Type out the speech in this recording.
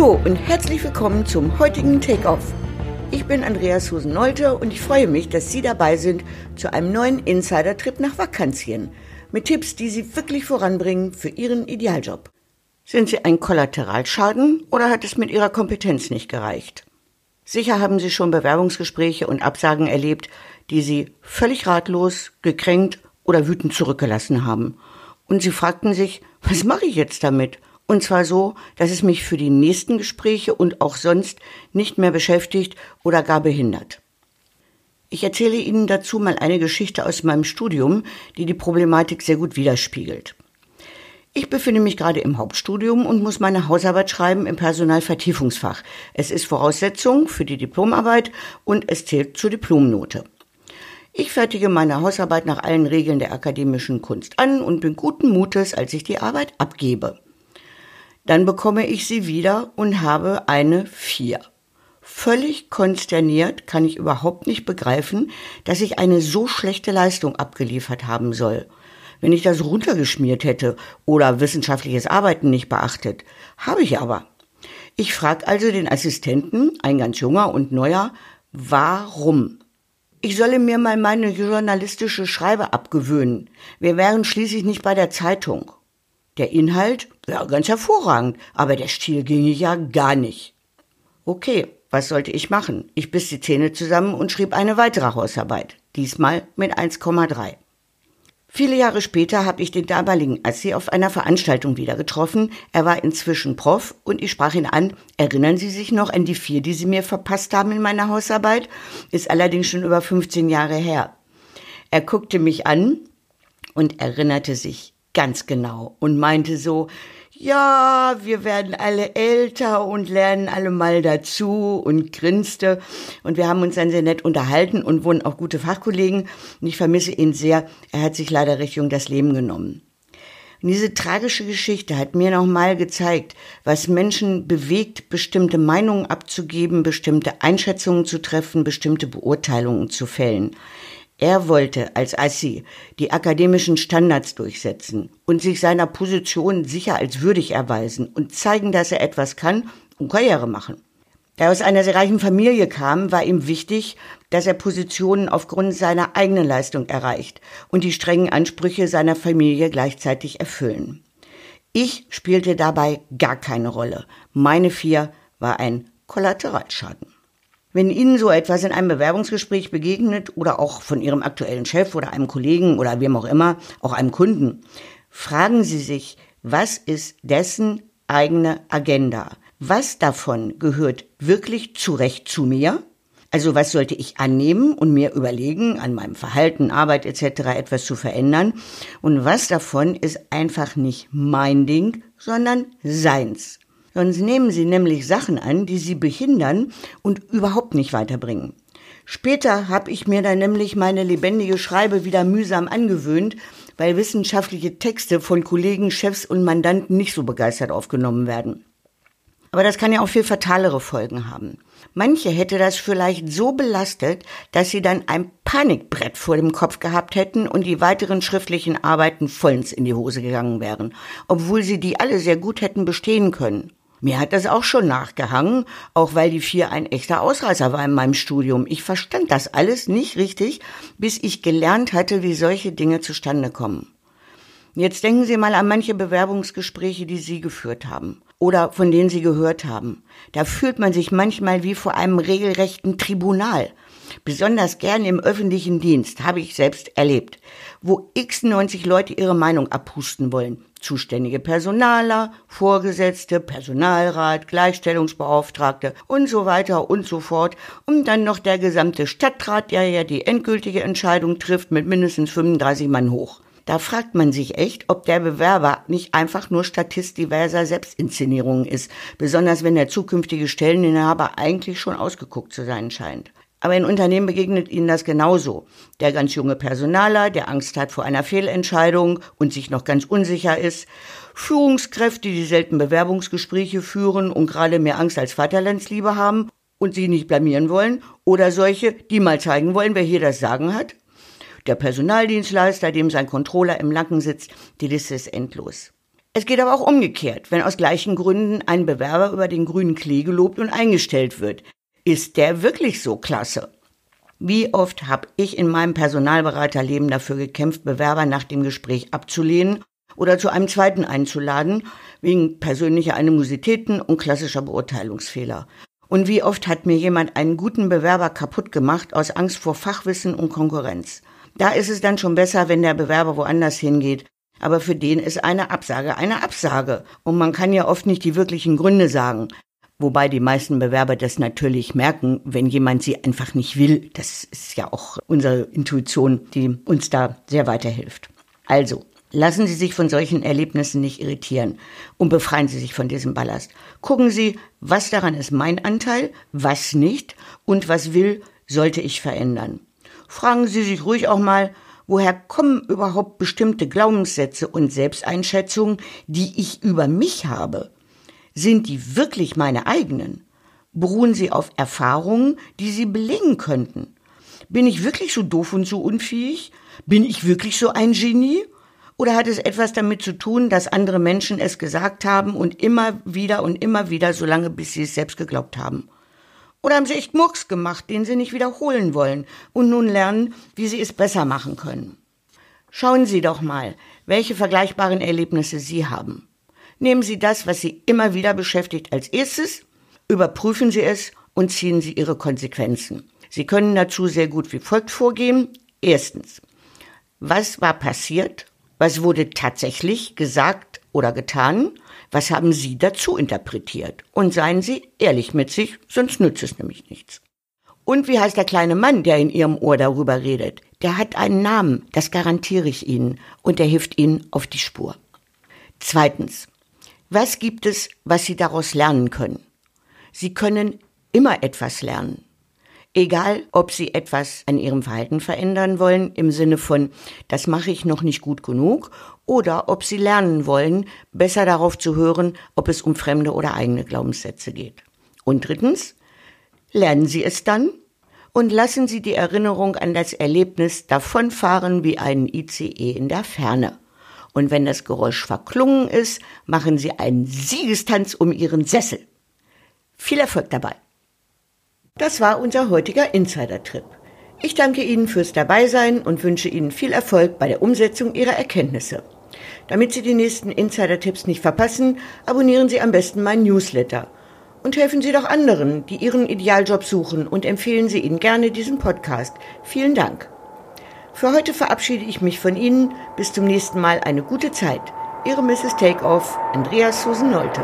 Hallo und herzlich willkommen zum heutigen Take-Off. Ich bin Andreas Husen-Nolte und ich freue mich, dass Sie dabei sind zu einem neuen Insider-Trip nach Vakantien mit Tipps, die Sie wirklich voranbringen für Ihren Idealjob. Sind Sie ein Kollateralschaden oder hat es mit Ihrer Kompetenz nicht gereicht? Sicher haben Sie schon Bewerbungsgespräche und Absagen erlebt, die Sie völlig ratlos, gekränkt oder wütend zurückgelassen haben. Und Sie fragten sich, was mache ich jetzt damit? Und zwar so, dass es mich für die nächsten Gespräche und auch sonst nicht mehr beschäftigt oder gar behindert. Ich erzähle Ihnen dazu mal eine Geschichte aus meinem Studium, die die Problematik sehr gut widerspiegelt. Ich befinde mich gerade im Hauptstudium und muss meine Hausarbeit schreiben im Personalvertiefungsfach. Es ist Voraussetzung für die Diplomarbeit und es zählt zur Diplomnote. Ich fertige meine Hausarbeit nach allen Regeln der akademischen Kunst an und bin guten Mutes, als ich die Arbeit abgebe. Dann bekomme ich sie wieder und habe eine vier. Völlig konsterniert kann ich überhaupt nicht begreifen, dass ich eine so schlechte Leistung abgeliefert haben soll. Wenn ich das runtergeschmiert hätte oder wissenschaftliches Arbeiten nicht beachtet, habe ich aber. Ich frage also den Assistenten, ein ganz junger und neuer, warum? Ich solle mir mal meine journalistische Schreibe abgewöhnen. Wir wären schließlich nicht bei der Zeitung. Der Inhalt ja, ganz hervorragend, aber der Stil ginge ja gar nicht. Okay, was sollte ich machen? Ich biss die Zähne zusammen und schrieb eine weitere Hausarbeit, diesmal mit 1,3. Viele Jahre später habe ich den damaligen Assi auf einer Veranstaltung wieder getroffen. Er war inzwischen Prof und ich sprach ihn an. Erinnern Sie sich noch an die vier, die Sie mir verpasst haben in meiner Hausarbeit? Ist allerdings schon über 15 Jahre her. Er guckte mich an und erinnerte sich ganz genau und meinte so, ja, wir werden alle älter und lernen alle mal dazu und grinste. Und wir haben uns dann sehr nett unterhalten und wurden auch gute Fachkollegen. Und ich vermisse ihn sehr. Er hat sich leider Richtung das Leben genommen. Und diese tragische Geschichte hat mir nochmal gezeigt, was Menschen bewegt, bestimmte Meinungen abzugeben, bestimmte Einschätzungen zu treffen, bestimmte Beurteilungen zu fällen. Er wollte als Assi die akademischen Standards durchsetzen und sich seiner Position sicher als würdig erweisen und zeigen, dass er etwas kann und Karriere machen. Da er aus einer sehr reichen Familie kam, war ihm wichtig, dass er Positionen aufgrund seiner eigenen Leistung erreicht und die strengen Ansprüche seiner Familie gleichzeitig erfüllen. Ich spielte dabei gar keine Rolle. Meine vier war ein Kollateralschaden. Wenn Ihnen so etwas in einem Bewerbungsgespräch begegnet oder auch von Ihrem aktuellen Chef oder einem Kollegen oder wem auch immer, auch einem Kunden, fragen Sie sich, was ist dessen eigene Agenda? Was davon gehört wirklich zurecht zu mir? Also was sollte ich annehmen und mir überlegen, an meinem Verhalten, Arbeit etc. etwas zu verändern? Und was davon ist einfach nicht mein Ding, sondern seins? Sonst nehmen sie nämlich Sachen an, die sie behindern und überhaupt nicht weiterbringen. Später habe ich mir dann nämlich meine lebendige Schreibe wieder mühsam angewöhnt, weil wissenschaftliche Texte von Kollegen, Chefs und Mandanten nicht so begeistert aufgenommen werden. Aber das kann ja auch viel fatalere Folgen haben. Manche hätte das vielleicht so belastet, dass sie dann ein Panikbrett vor dem Kopf gehabt hätten und die weiteren schriftlichen Arbeiten vollends in die Hose gegangen wären, obwohl sie die alle sehr gut hätten bestehen können. Mir hat das auch schon nachgehangen, auch weil die vier ein echter Ausreißer war in meinem Studium. Ich verstand das alles nicht richtig, bis ich gelernt hatte, wie solche Dinge zustande kommen. Jetzt denken Sie mal an manche Bewerbungsgespräche, die Sie geführt haben oder von denen Sie gehört haben. Da fühlt man sich manchmal wie vor einem regelrechten Tribunal. Besonders gern im öffentlichen Dienst, habe ich selbst erlebt, wo x 90 Leute ihre Meinung abhusten wollen. Zuständige Personaler, Vorgesetzte, Personalrat, Gleichstellungsbeauftragte und so weiter und so fort. Und dann noch der gesamte Stadtrat, der ja die endgültige Entscheidung trifft mit mindestens 35 Mann hoch. Da fragt man sich echt, ob der Bewerber nicht einfach nur Statist diverser Selbstinszenierungen ist, besonders wenn der zukünftige Stelleninhaber eigentlich schon ausgeguckt zu sein scheint. Aber in Unternehmen begegnet Ihnen das genauso. Der ganz junge Personaler, der Angst hat vor einer Fehlentscheidung und sich noch ganz unsicher ist. Führungskräfte, die selten Bewerbungsgespräche führen und gerade mehr Angst als Vaterlandsliebe haben und sie nicht blamieren wollen. Oder solche, die mal zeigen wollen, wer hier das Sagen hat. Der Personaldienstleister, dem sein Controller im Nacken sitzt, die Liste ist endlos. Es geht aber auch umgekehrt, wenn aus gleichen Gründen ein Bewerber über den grünen Klee gelobt und eingestellt wird. Ist der wirklich so klasse? Wie oft habe ich in meinem Personalberaterleben dafür gekämpft, Bewerber nach dem Gespräch abzulehnen oder zu einem zweiten einzuladen, wegen persönlicher Animositäten und klassischer Beurteilungsfehler. Und wie oft hat mir jemand einen guten Bewerber kaputt gemacht aus Angst vor Fachwissen und Konkurrenz. Da ist es dann schon besser, wenn der Bewerber woanders hingeht. Aber für den ist eine Absage eine Absage. Und man kann ja oft nicht die wirklichen Gründe sagen. Wobei die meisten Bewerber das natürlich merken, wenn jemand sie einfach nicht will. Das ist ja auch unsere Intuition, die uns da sehr weiterhilft. Also, Lassen Sie sich von solchen Erlebnissen nicht irritieren und befreien Sie sich von diesem Ballast. Gucken Sie, was daran ist mein Anteil, was nicht und was will, sollte ich verändern. Fragen Sie sich ruhig auch mal, woher kommen überhaupt bestimmte Glaubenssätze und Selbsteinschätzungen, die ich über mich habe? Sind die wirklich meine eigenen? Beruhen sie auf Erfahrungen, die sie belegen könnten? Bin ich wirklich so doof und so unfähig? Bin ich wirklich so ein Genie? Oder hat es etwas damit zu tun, dass andere Menschen es gesagt haben und immer wieder und immer wieder, solange bis sie es selbst geglaubt haben? Oder haben sie echt Murks gemacht, den sie nicht wiederholen wollen und nun lernen, wie sie es besser machen können? Schauen Sie doch mal, welche vergleichbaren Erlebnisse Sie haben. Nehmen Sie das, was Sie immer wieder beschäftigt, als erstes, überprüfen Sie es und ziehen Sie Ihre Konsequenzen. Sie können dazu sehr gut wie folgt vorgehen. Erstens, was war passiert was wurde tatsächlich gesagt oder getan? Was haben Sie dazu interpretiert? Und seien Sie ehrlich mit sich, sonst nützt es nämlich nichts. Und wie heißt der kleine Mann, der in Ihrem Ohr darüber redet? Der hat einen Namen, das garantiere ich Ihnen, und der hilft Ihnen auf die Spur. Zweitens. Was gibt es, was Sie daraus lernen können? Sie können immer etwas lernen. Egal, ob Sie etwas an Ihrem Verhalten verändern wollen, im Sinne von, das mache ich noch nicht gut genug, oder ob Sie lernen wollen, besser darauf zu hören, ob es um fremde oder eigene Glaubenssätze geht. Und drittens, lernen Sie es dann und lassen Sie die Erinnerung an das Erlebnis davonfahren wie einen ICE in der Ferne. Und wenn das Geräusch verklungen ist, machen Sie einen Siegestanz um Ihren Sessel. Viel Erfolg dabei! Das war unser heutiger Insider-Trip. Ich danke Ihnen fürs Dabeisein und wünsche Ihnen viel Erfolg bei der Umsetzung Ihrer Erkenntnisse. Damit Sie die nächsten Insider-Tipps nicht verpassen, abonnieren Sie am besten meinen Newsletter. Und helfen Sie doch anderen, die Ihren Idealjob suchen und empfehlen Sie ihnen gerne diesen Podcast. Vielen Dank. Für heute verabschiede ich mich von Ihnen. Bis zum nächsten Mal eine gute Zeit. Ihre Mrs. Takeoff, Andreas Susan Nolte.